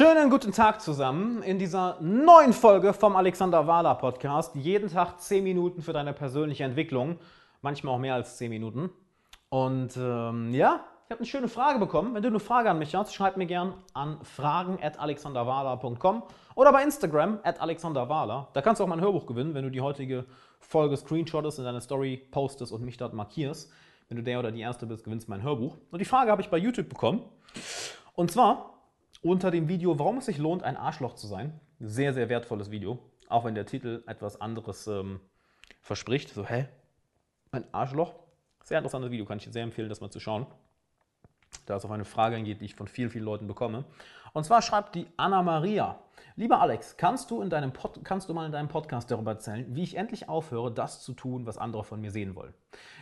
Schönen guten Tag zusammen in dieser neuen Folge vom Alexander Wahler Podcast. Jeden Tag 10 Minuten für deine persönliche Entwicklung, manchmal auch mehr als 10 Minuten. Und ähm, ja, ich habe eine schöne Frage bekommen. Wenn du eine Frage an mich hast, schreib mir gern an fragen.alexanderwahler.com oder bei Instagram at alexanderwahler. Da kannst du auch mein Hörbuch gewinnen, wenn du die heutige Folge screenshottest, in deine Story postest und mich dort markierst. Wenn du der oder die Erste bist, gewinnst du mein Hörbuch. Und die Frage habe ich bei YouTube bekommen. Und zwar unter dem Video, warum es sich lohnt, ein Arschloch zu sein. Sehr, sehr wertvolles Video. Auch wenn der Titel etwas anderes ähm, verspricht. So, hä? Ein Arschloch? Sehr interessantes Video, kann ich dir sehr empfehlen, das mal zu schauen. Da es auf eine Frage eingeht, die ich von vielen, vielen Leuten bekomme. Und zwar schreibt die Anna Maria. Lieber Alex, kannst du, in deinem Pod, kannst du mal in deinem Podcast darüber erzählen, wie ich endlich aufhöre, das zu tun, was andere von mir sehen wollen?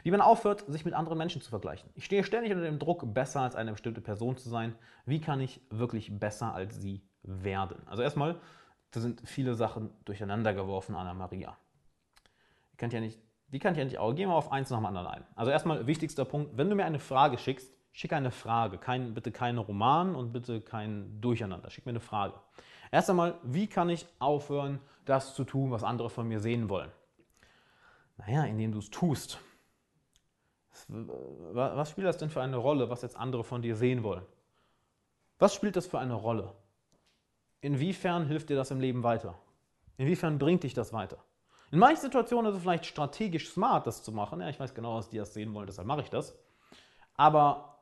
Wie man aufhört, sich mit anderen Menschen zu vergleichen. Ich stehe ständig unter dem Druck, besser als eine bestimmte Person zu sein. Wie kann ich wirklich besser als sie werden? Also erstmal, da sind viele Sachen durcheinander geworfen, Anna Maria. Die kann ich ja nicht, die kann ich ja nicht auch. Gehen wir auf eins nach dem anderen ein. Also erstmal, wichtigster Punkt, wenn du mir eine Frage schickst, schick eine Frage. Kein, bitte keine Roman und bitte kein Durcheinander. Schick mir eine Frage. Erst einmal, wie kann ich aufhören, das zu tun, was andere von mir sehen wollen? Naja, indem du es tust. Was spielt das denn für eine Rolle, was jetzt andere von dir sehen wollen? Was spielt das für eine Rolle? Inwiefern hilft dir das im Leben weiter? Inwiefern bringt dich das weiter? In manchen Situationen ist es vielleicht strategisch smart, das zu machen. Ja, ich weiß genau, dass die das sehen wollen, deshalb mache ich das. Aber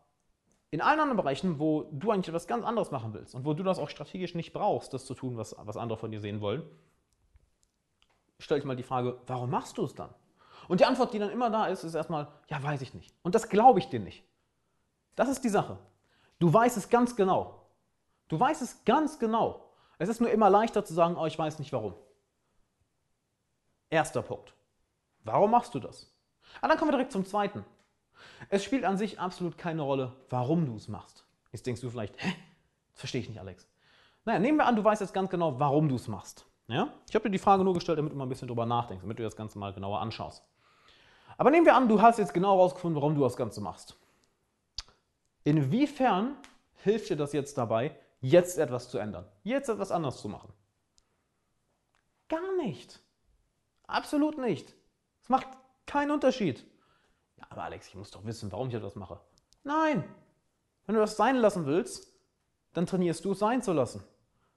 in allen anderen Bereichen, wo du eigentlich etwas ganz anderes machen willst und wo du das auch strategisch nicht brauchst, das zu tun, was, was andere von dir sehen wollen, stell dich mal die Frage, warum machst du es dann? Und die Antwort, die dann immer da ist, ist erstmal, ja, weiß ich nicht. Und das glaube ich dir nicht. Das ist die Sache. Du weißt es ganz genau. Du weißt es ganz genau. Es ist nur immer leichter zu sagen, oh, ich weiß nicht warum. Erster Punkt. Warum machst du das? Ah, dann kommen wir direkt zum zweiten. Es spielt an sich absolut keine Rolle, warum du es machst. Jetzt denkst du vielleicht, hä? Das verstehe ich nicht, Alex. Naja, nehmen wir an, du weißt jetzt ganz genau, warum du es machst. Ja? Ich habe dir die Frage nur gestellt, damit du mal ein bisschen drüber nachdenkst, damit du das Ganze mal genauer anschaust. Aber nehmen wir an, du hast jetzt genau herausgefunden, warum du das Ganze machst. Inwiefern hilft dir das jetzt dabei, jetzt etwas zu ändern, jetzt etwas anders zu machen? Gar nicht. Absolut nicht. Es macht keinen Unterschied. Ja, aber Alex, ich muss doch wissen, warum ich etwas mache. Nein. Wenn du das sein lassen willst, dann trainierst du es sein zu lassen.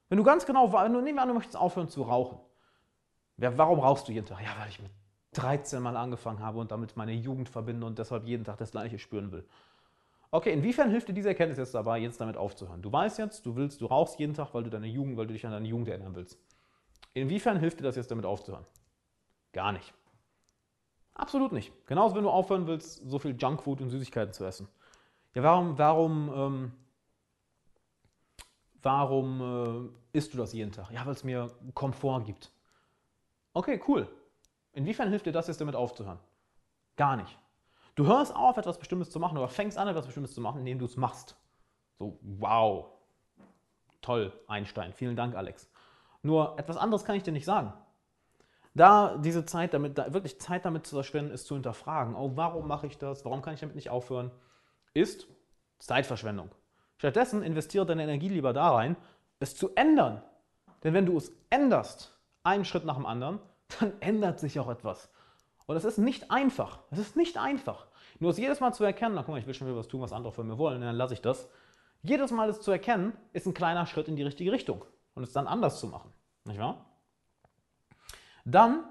Wenn du ganz genau, wenn du, nehmen wir an, du möchtest aufhören zu rauchen. Ja, warum rauchst du jeden Tag? Ja, weil ich mit 13 Mal angefangen habe und damit meine Jugend verbinde und deshalb jeden Tag das Gleiche spüren will. Okay, inwiefern hilft dir diese Erkenntnis jetzt dabei, jetzt damit aufzuhören? Du weißt jetzt, du willst, du rauchst jeden Tag, weil du deine Jugend, weil du dich an deine Jugend erinnern willst. Inwiefern hilft dir das jetzt damit aufzuhören? Gar nicht. Absolut nicht. Genauso, wenn du aufhören willst, so viel Junkfood und Süßigkeiten zu essen. Ja, warum, warum, ähm, warum äh, isst du das jeden Tag? Ja, weil es mir Komfort gibt. Okay, cool. Inwiefern hilft dir das jetzt damit aufzuhören? Gar nicht. Du hörst auf, etwas Bestimmtes zu machen oder fängst an, etwas Bestimmtes zu machen, indem du es machst. So, wow. Toll, Einstein. Vielen Dank, Alex. Nur etwas anderes kann ich dir nicht sagen. Da diese Zeit damit, da wirklich Zeit damit zu verschwenden, ist zu hinterfragen, oh, warum mache ich das? Warum kann ich damit nicht aufhören? Ist Zeitverschwendung. Stattdessen investiere deine Energie lieber da rein, es zu ändern. Denn wenn du es änderst, einen Schritt nach dem anderen, dann ändert sich auch etwas. Und es ist nicht einfach. Es ist nicht einfach. Nur es jedes Mal zu erkennen, na guck mal, ich will schon wieder was tun, was andere von mir wollen, dann lasse ich das. Jedes Mal es zu erkennen, ist ein kleiner Schritt in die richtige Richtung. Und es dann anders zu machen. Nicht wahr? Dann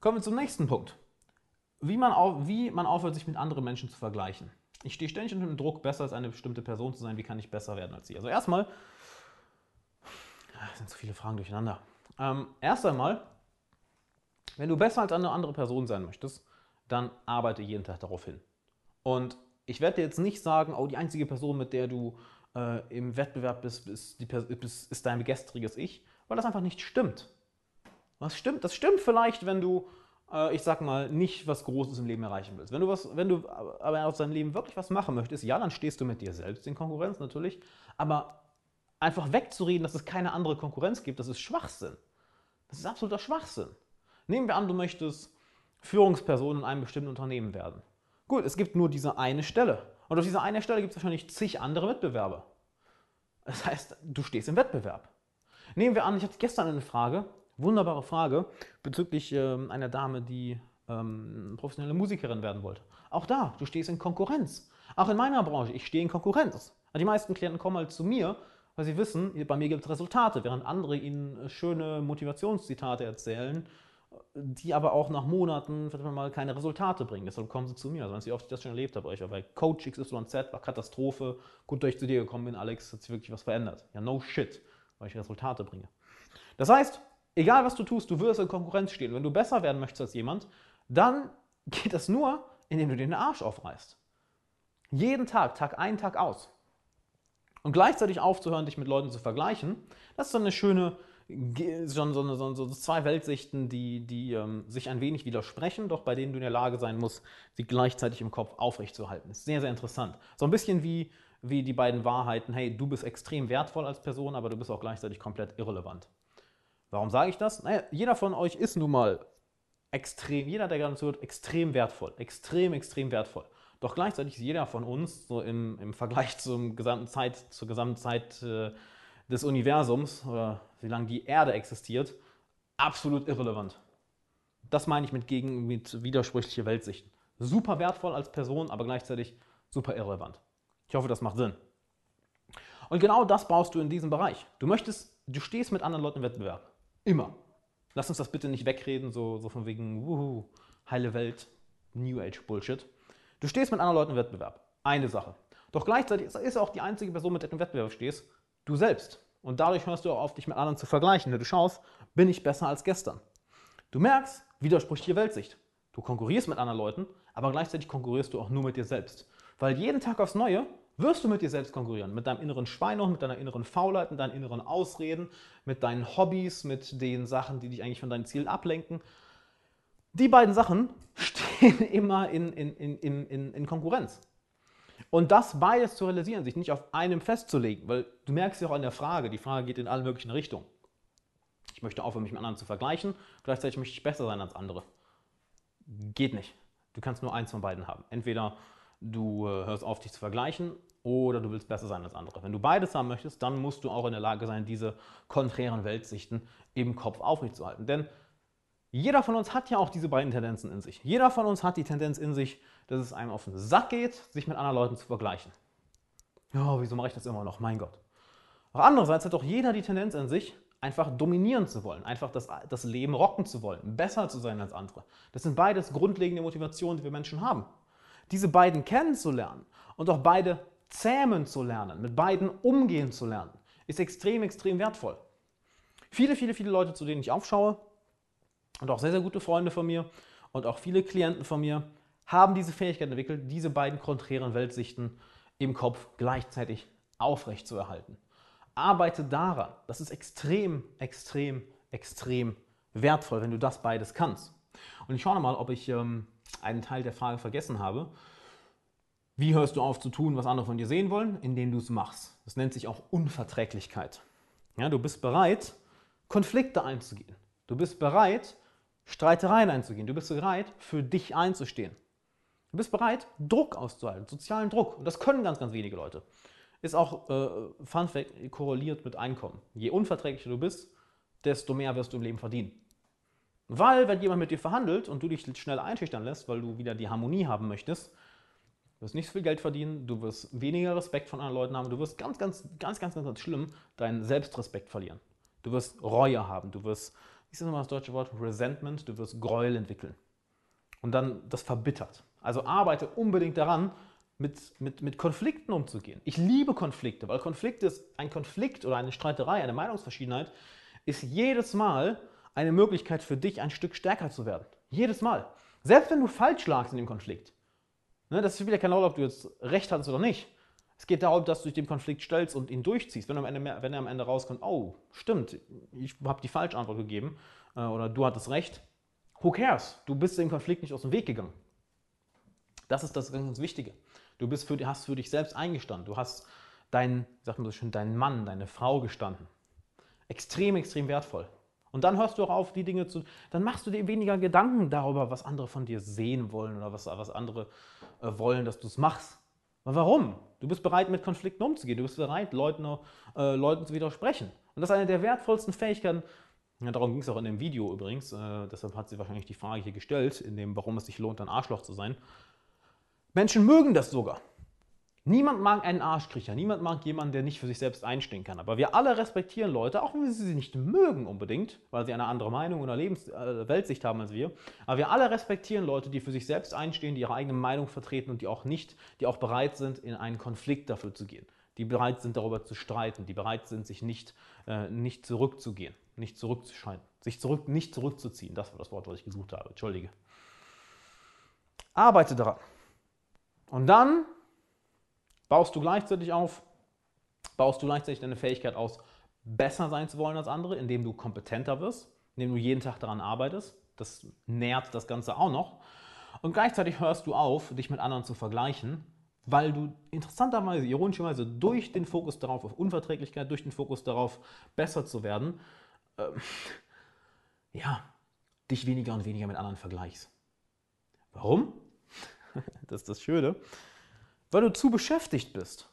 kommen wir zum nächsten Punkt. Wie man, auf, wie man aufhört, sich mit anderen Menschen zu vergleichen. Ich stehe ständig unter dem Druck, besser als eine bestimmte Person zu sein. Wie kann ich besser werden als sie? Also erstmal, das sind zu viele Fragen durcheinander. Ähm, erst einmal, wenn du besser als eine andere Person sein möchtest, dann arbeite jeden Tag darauf hin. Und ich werde dir jetzt nicht sagen, oh, die einzige Person, mit der du äh, im Wettbewerb bist, ist, die, ist, ist dein gestriges Ich, weil das einfach nicht stimmt. Was stimmt? Das stimmt vielleicht, wenn du, äh, ich sag mal, nicht was Großes im Leben erreichen willst. Wenn du, was, wenn du aber aus deinem Leben wirklich was machen möchtest, ja, dann stehst du mit dir selbst in Konkurrenz natürlich. Aber einfach wegzureden, dass es keine andere Konkurrenz gibt, das ist Schwachsinn. Das ist absoluter Schwachsinn. Nehmen wir an, du möchtest Führungsperson in einem bestimmten Unternehmen werden. Gut, es gibt nur diese eine Stelle. Und auf dieser einen Stelle gibt es wahrscheinlich zig andere Mitbewerber. Das heißt, du stehst im Wettbewerb. Nehmen wir an, ich hatte gestern eine Frage, wunderbare Frage, bezüglich ähm, einer Dame, die ähm, professionelle Musikerin werden wollte. Auch da, du stehst in Konkurrenz. Auch in meiner Branche, ich stehe in Konkurrenz. Die meisten Klienten kommen halt zu mir, weil sie wissen, bei mir gibt es Resultate, während andere ihnen äh, schöne Motivationszitate erzählen, die aber auch nach Monaten mal keine Resultate bringen. Deshalb kommen sie zu mir. Also, Sie oft das schon erlebt habe, ich war bei Coach XYZ, war Katastrophe, gut, dass ich zu dir gekommen bin, Alex, hat sich wirklich was verändert. Ja, no shit, weil ich Resultate bringe. Das heißt, egal was du tust, du wirst in Konkurrenz stehen. Wenn du besser werden möchtest als jemand, dann geht das nur, indem du dir den Arsch aufreißt. Jeden Tag, Tag ein, Tag aus. Und gleichzeitig aufzuhören, dich mit Leuten zu vergleichen, das ist so eine schöne, so, so, so zwei Weltsichten, die, die ähm, sich ein wenig widersprechen, doch bei denen du in der Lage sein musst, sie gleichzeitig im Kopf aufrechtzuerhalten. Ist sehr, sehr interessant. So ein bisschen wie, wie die beiden Wahrheiten, hey, du bist extrem wertvoll als Person, aber du bist auch gleichzeitig komplett irrelevant. Warum sage ich das? Naja, jeder von euch ist nun mal extrem, jeder, der gerade zuhört, extrem wertvoll. Extrem, extrem wertvoll. Doch gleichzeitig ist jeder von uns, so im, im Vergleich zum gesamten Zeit, zur gesamten Zeit äh, des Universums oder wie lange die Erde existiert, absolut irrelevant. Das meine ich mit, gegen, mit widersprüchliche Weltsichten. Super wertvoll als Person, aber gleichzeitig super irrelevant. Ich hoffe, das macht Sinn. Und genau das baust du in diesem Bereich. Du möchtest, du stehst mit anderen Leuten im Wettbewerb. Immer. Lass uns das bitte nicht wegreden, so, so von wegen, wuhu, heile Welt, New Age Bullshit. Du stehst mit anderen Leuten im Wettbewerb. Eine Sache. Doch gleichzeitig ist auch die einzige Person, mit der du im Wettbewerb stehst, du selbst. Und dadurch hörst du auch auf, dich mit anderen zu vergleichen. Wenn du schaust, bin ich besser als gestern. Du merkst, widersprüchliche Weltsicht. Du konkurrierst mit anderen Leuten, aber gleichzeitig konkurrierst du auch nur mit dir selbst. Weil jeden Tag aufs Neue wirst du mit dir selbst konkurrieren. Mit deinem inneren Schweinehund, mit deiner inneren Faulheit, mit deinen inneren Ausreden, mit deinen Hobbys, mit den Sachen, die dich eigentlich von deinen Zielen ablenken. Die beiden Sachen stehen immer in, in, in, in, in Konkurrenz. Und das beides zu realisieren, sich nicht auf einem festzulegen, weil du merkst ja auch an der Frage, die Frage geht in alle möglichen Richtungen. Ich möchte aufhören, mich mit anderen zu vergleichen, gleichzeitig möchte ich besser sein als andere. Geht nicht. Du kannst nur eins von beiden haben. Entweder du äh, hörst auf, dich zu vergleichen oder du willst besser sein als andere. Wenn du beides haben möchtest, dann musst du auch in der Lage sein, diese konträren Weltsichten im Kopf aufrechtzuerhalten. Denn jeder von uns hat ja auch diese beiden Tendenzen in sich. Jeder von uns hat die Tendenz in sich, dass es einem auf den Sack geht, sich mit anderen Leuten zu vergleichen. Ja, wieso mache ich das immer noch? Mein Gott. Auch andererseits hat auch jeder die Tendenz in sich, einfach dominieren zu wollen, einfach das, das Leben rocken zu wollen, besser zu sein als andere. Das sind beides grundlegende Motivationen, die wir Menschen haben. Diese beiden kennenzulernen und auch beide zähmen zu lernen, mit beiden umgehen zu lernen, ist extrem, extrem wertvoll. Viele, viele, viele Leute, zu denen ich aufschaue und auch sehr, sehr gute Freunde von mir und auch viele Klienten von mir haben diese Fähigkeit entwickelt, diese beiden konträren Weltsichten im Kopf gleichzeitig aufrecht zu erhalten. Arbeite daran. Das ist extrem, extrem, extrem wertvoll, wenn du das beides kannst. Und ich schaue mal, ob ich ähm, einen Teil der Frage vergessen habe. Wie hörst du auf zu tun, was andere von dir sehen wollen? Indem du es machst. Das nennt sich auch Unverträglichkeit. Ja, du bist bereit, Konflikte einzugehen. Du bist bereit, Streitereien einzugehen. Du bist bereit, für dich einzustehen. Du bist bereit, Druck auszuhalten, sozialen Druck. Und das können ganz, ganz wenige Leute. Ist auch, äh, Fun Fact, korreliert mit Einkommen. Je unverträglicher du bist, desto mehr wirst du im Leben verdienen. Weil, wenn jemand mit dir verhandelt und du dich schnell einschüchtern lässt, weil du wieder die Harmonie haben möchtest, du wirst nicht so viel Geld verdienen, du wirst weniger Respekt von anderen Leuten haben, du wirst ganz, ganz, ganz, ganz, ganz, ganz schlimm deinen Selbstrespekt verlieren. Du wirst Reue haben, du wirst, wie ist das nochmal das deutsche Wort? Resentment, du wirst Gräuel entwickeln. Und dann das verbittert. Also arbeite unbedingt daran, mit, mit, mit Konflikten umzugehen. Ich liebe Konflikte, weil Konflikt ist, ein Konflikt oder eine Streiterei, eine Meinungsverschiedenheit, ist jedes Mal eine Möglichkeit für dich, ein Stück stärker zu werden. Jedes Mal. Selbst wenn du falsch lagst in dem Konflikt. Ne, das spielt ja keine Rolle, ob du jetzt recht hattest oder nicht. Es geht darum, dass du dich dem Konflikt stellst und ihn durchziehst. Wenn, am Ende, wenn er am Ende rauskommt, oh, stimmt, ich habe die falsche Antwort gegeben äh, oder du hattest recht, who cares? Du bist dem Konflikt nicht aus dem Weg gegangen. Das ist das ganz Wichtige. Du bist für, hast für dich selbst eingestanden. Du hast deinen, sagt man so schön, deinen Mann, deine Frau gestanden. Extrem, extrem wertvoll. Und dann hörst du auch auf, die Dinge zu. Dann machst du dir weniger Gedanken darüber, was andere von dir sehen wollen oder was, was andere äh, wollen, dass du es machst. Warum? Du bist bereit, mit Konflikten umzugehen. Du bist bereit, Leuten, äh, Leuten zu widersprechen. Und das ist eine der wertvollsten Fähigkeiten. Ja, darum ging es auch in dem Video übrigens. Äh, deshalb hat sie wahrscheinlich die Frage hier gestellt, in dem, warum es sich lohnt, ein Arschloch zu sein. Menschen mögen das sogar. Niemand mag einen Arschkriecher, niemand mag jemanden, der nicht für sich selbst einstehen kann. Aber wir alle respektieren Leute, auch wenn wir sie nicht mögen unbedingt, weil sie eine andere Meinung oder Lebens äh, Weltsicht haben als wir. Aber wir alle respektieren Leute, die für sich selbst einstehen, die ihre eigene Meinung vertreten und die auch nicht, die auch bereit sind, in einen Konflikt dafür zu gehen. Die bereit sind, darüber zu streiten, die bereit sind, sich nicht, äh, nicht zurückzugehen, nicht zurückzuscheiden, sich zurück, nicht zurückzuziehen. Das war das Wort, was ich gesucht habe. Entschuldige. Arbeite daran. Und dann baust du gleichzeitig auf, baust du gleichzeitig deine Fähigkeit aus, besser sein zu wollen als andere, indem du kompetenter wirst, indem du jeden Tag daran arbeitest. Das nährt das Ganze auch noch. Und gleichzeitig hörst du auf, dich mit anderen zu vergleichen, weil du interessanterweise, ironischerweise, durch den Fokus darauf, auf Unverträglichkeit, durch den Fokus darauf, besser zu werden, äh, ja, dich weniger und weniger mit anderen vergleichst. Warum? das ist das Schöne weil du zu beschäftigt bist.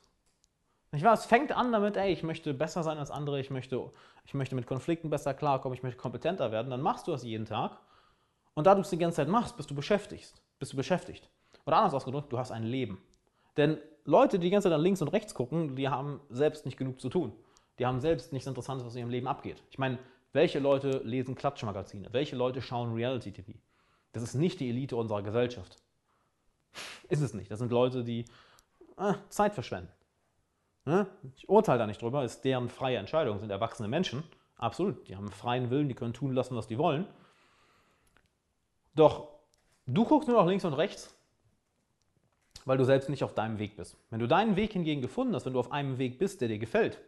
Nicht wahr? Es fängt an damit, ey, ich möchte besser sein als andere, ich möchte, ich möchte mit Konflikten besser klarkommen, ich möchte kompetenter werden. Dann machst du das jeden Tag. Und da du es die ganze Zeit machst, bist du beschäftigt. Bist du beschäftigt. Oder anders ausgedrückt, du hast ein Leben. Denn Leute, die die ganze Zeit nach links und rechts gucken, die haben selbst nicht genug zu tun. Die haben selbst nichts Interessantes, was in ihrem Leben abgeht. Ich meine, welche Leute lesen Klatschmagazine? Welche Leute schauen Reality TV? Das ist nicht die Elite unserer Gesellschaft. Ist es nicht. Das sind Leute, die Zeit verschwenden. Ne? Ich urteile da nicht drüber, ist deren freie Entscheidung, sind erwachsene Menschen. Absolut, die haben freien Willen, die können tun lassen, was die wollen. Doch du guckst nur nach links und rechts, weil du selbst nicht auf deinem Weg bist. Wenn du deinen Weg hingegen gefunden hast, wenn du auf einem Weg bist, der dir gefällt,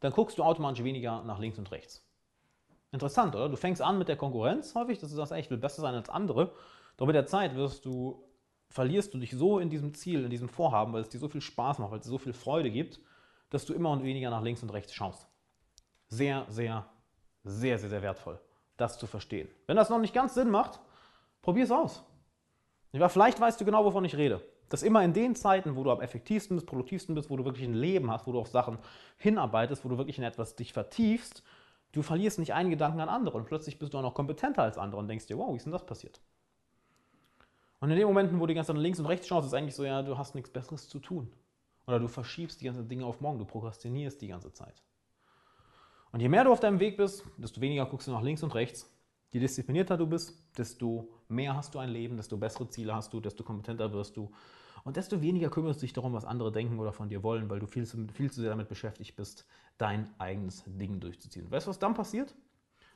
dann guckst du automatisch weniger nach links und rechts. Interessant, oder? Du fängst an mit der Konkurrenz häufig, dass du sagst, ey, ich will besser sein als andere. Doch mit der Zeit wirst du verlierst du dich so in diesem Ziel, in diesem Vorhaben, weil es dir so viel Spaß macht, weil es dir so viel Freude gibt, dass du immer und weniger nach links und rechts schaust. Sehr, sehr, sehr, sehr, sehr wertvoll, das zu verstehen. Wenn das noch nicht ganz Sinn macht, probier es aus. Vielleicht weißt du genau, wovon ich rede. Dass immer in den Zeiten, wo du am effektivsten bist, produktivsten bist, wo du wirklich ein Leben hast, wo du auf Sachen hinarbeitest, wo du wirklich in etwas dich vertiefst, du verlierst nicht einen Gedanken an andere und plötzlich bist du auch noch kompetenter als andere und denkst dir, wow, wie ist denn das passiert? Und in den Momenten, wo du die ganze Zeit nach links und rechts schaust, ist eigentlich so, ja, du hast nichts Besseres zu tun. Oder du verschiebst die ganzen Dinge auf morgen, du prokrastinierst die ganze Zeit. Und je mehr du auf deinem Weg bist, desto weniger guckst du nach links und rechts. Je disziplinierter du bist, desto mehr hast du ein Leben, desto bessere Ziele hast du, desto kompetenter wirst du. Und desto weniger kümmerst du dich darum, was andere denken oder von dir wollen, weil du viel zu, viel zu sehr damit beschäftigt bist, dein eigenes Ding durchzuziehen. Weißt du, was dann passiert?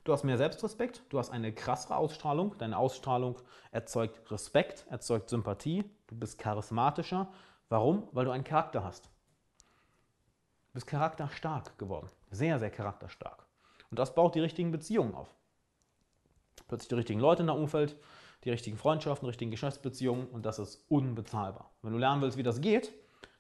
Du hast mehr Selbstrespekt, du hast eine krassere Ausstrahlung. Deine Ausstrahlung erzeugt Respekt, erzeugt Sympathie, du bist charismatischer. Warum? Weil du einen Charakter hast. Du bist charakterstark geworden. Sehr, sehr charakterstark. Und das baut die richtigen Beziehungen auf. Plötzlich die richtigen Leute in deinem Umfeld, die richtigen Freundschaften, die richtigen Geschäftsbeziehungen und das ist unbezahlbar. Wenn du lernen willst, wie das geht,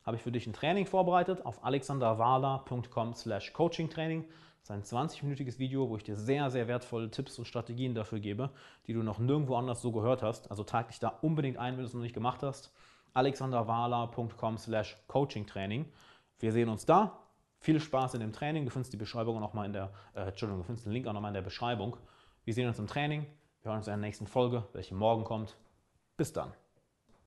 habe ich für dich ein Training vorbereitet auf alexanderwala.com slash coachingtraining. Das ein 20-minütiges Video, wo ich dir sehr, sehr wertvolle Tipps und Strategien dafür gebe, die du noch nirgendwo anders so gehört hast. Also trag dich da unbedingt ein, wenn du es noch nicht gemacht hast. alexanderwala.com slash coachingtraining. Wir sehen uns da. Viel Spaß in dem Training. Du findest die Beschreibung auch nochmal in der, äh, Entschuldigung, du findest den Link auch nochmal in der Beschreibung. Wir sehen uns im Training. Wir hören uns in der nächsten Folge, welche morgen kommt. Bis dann.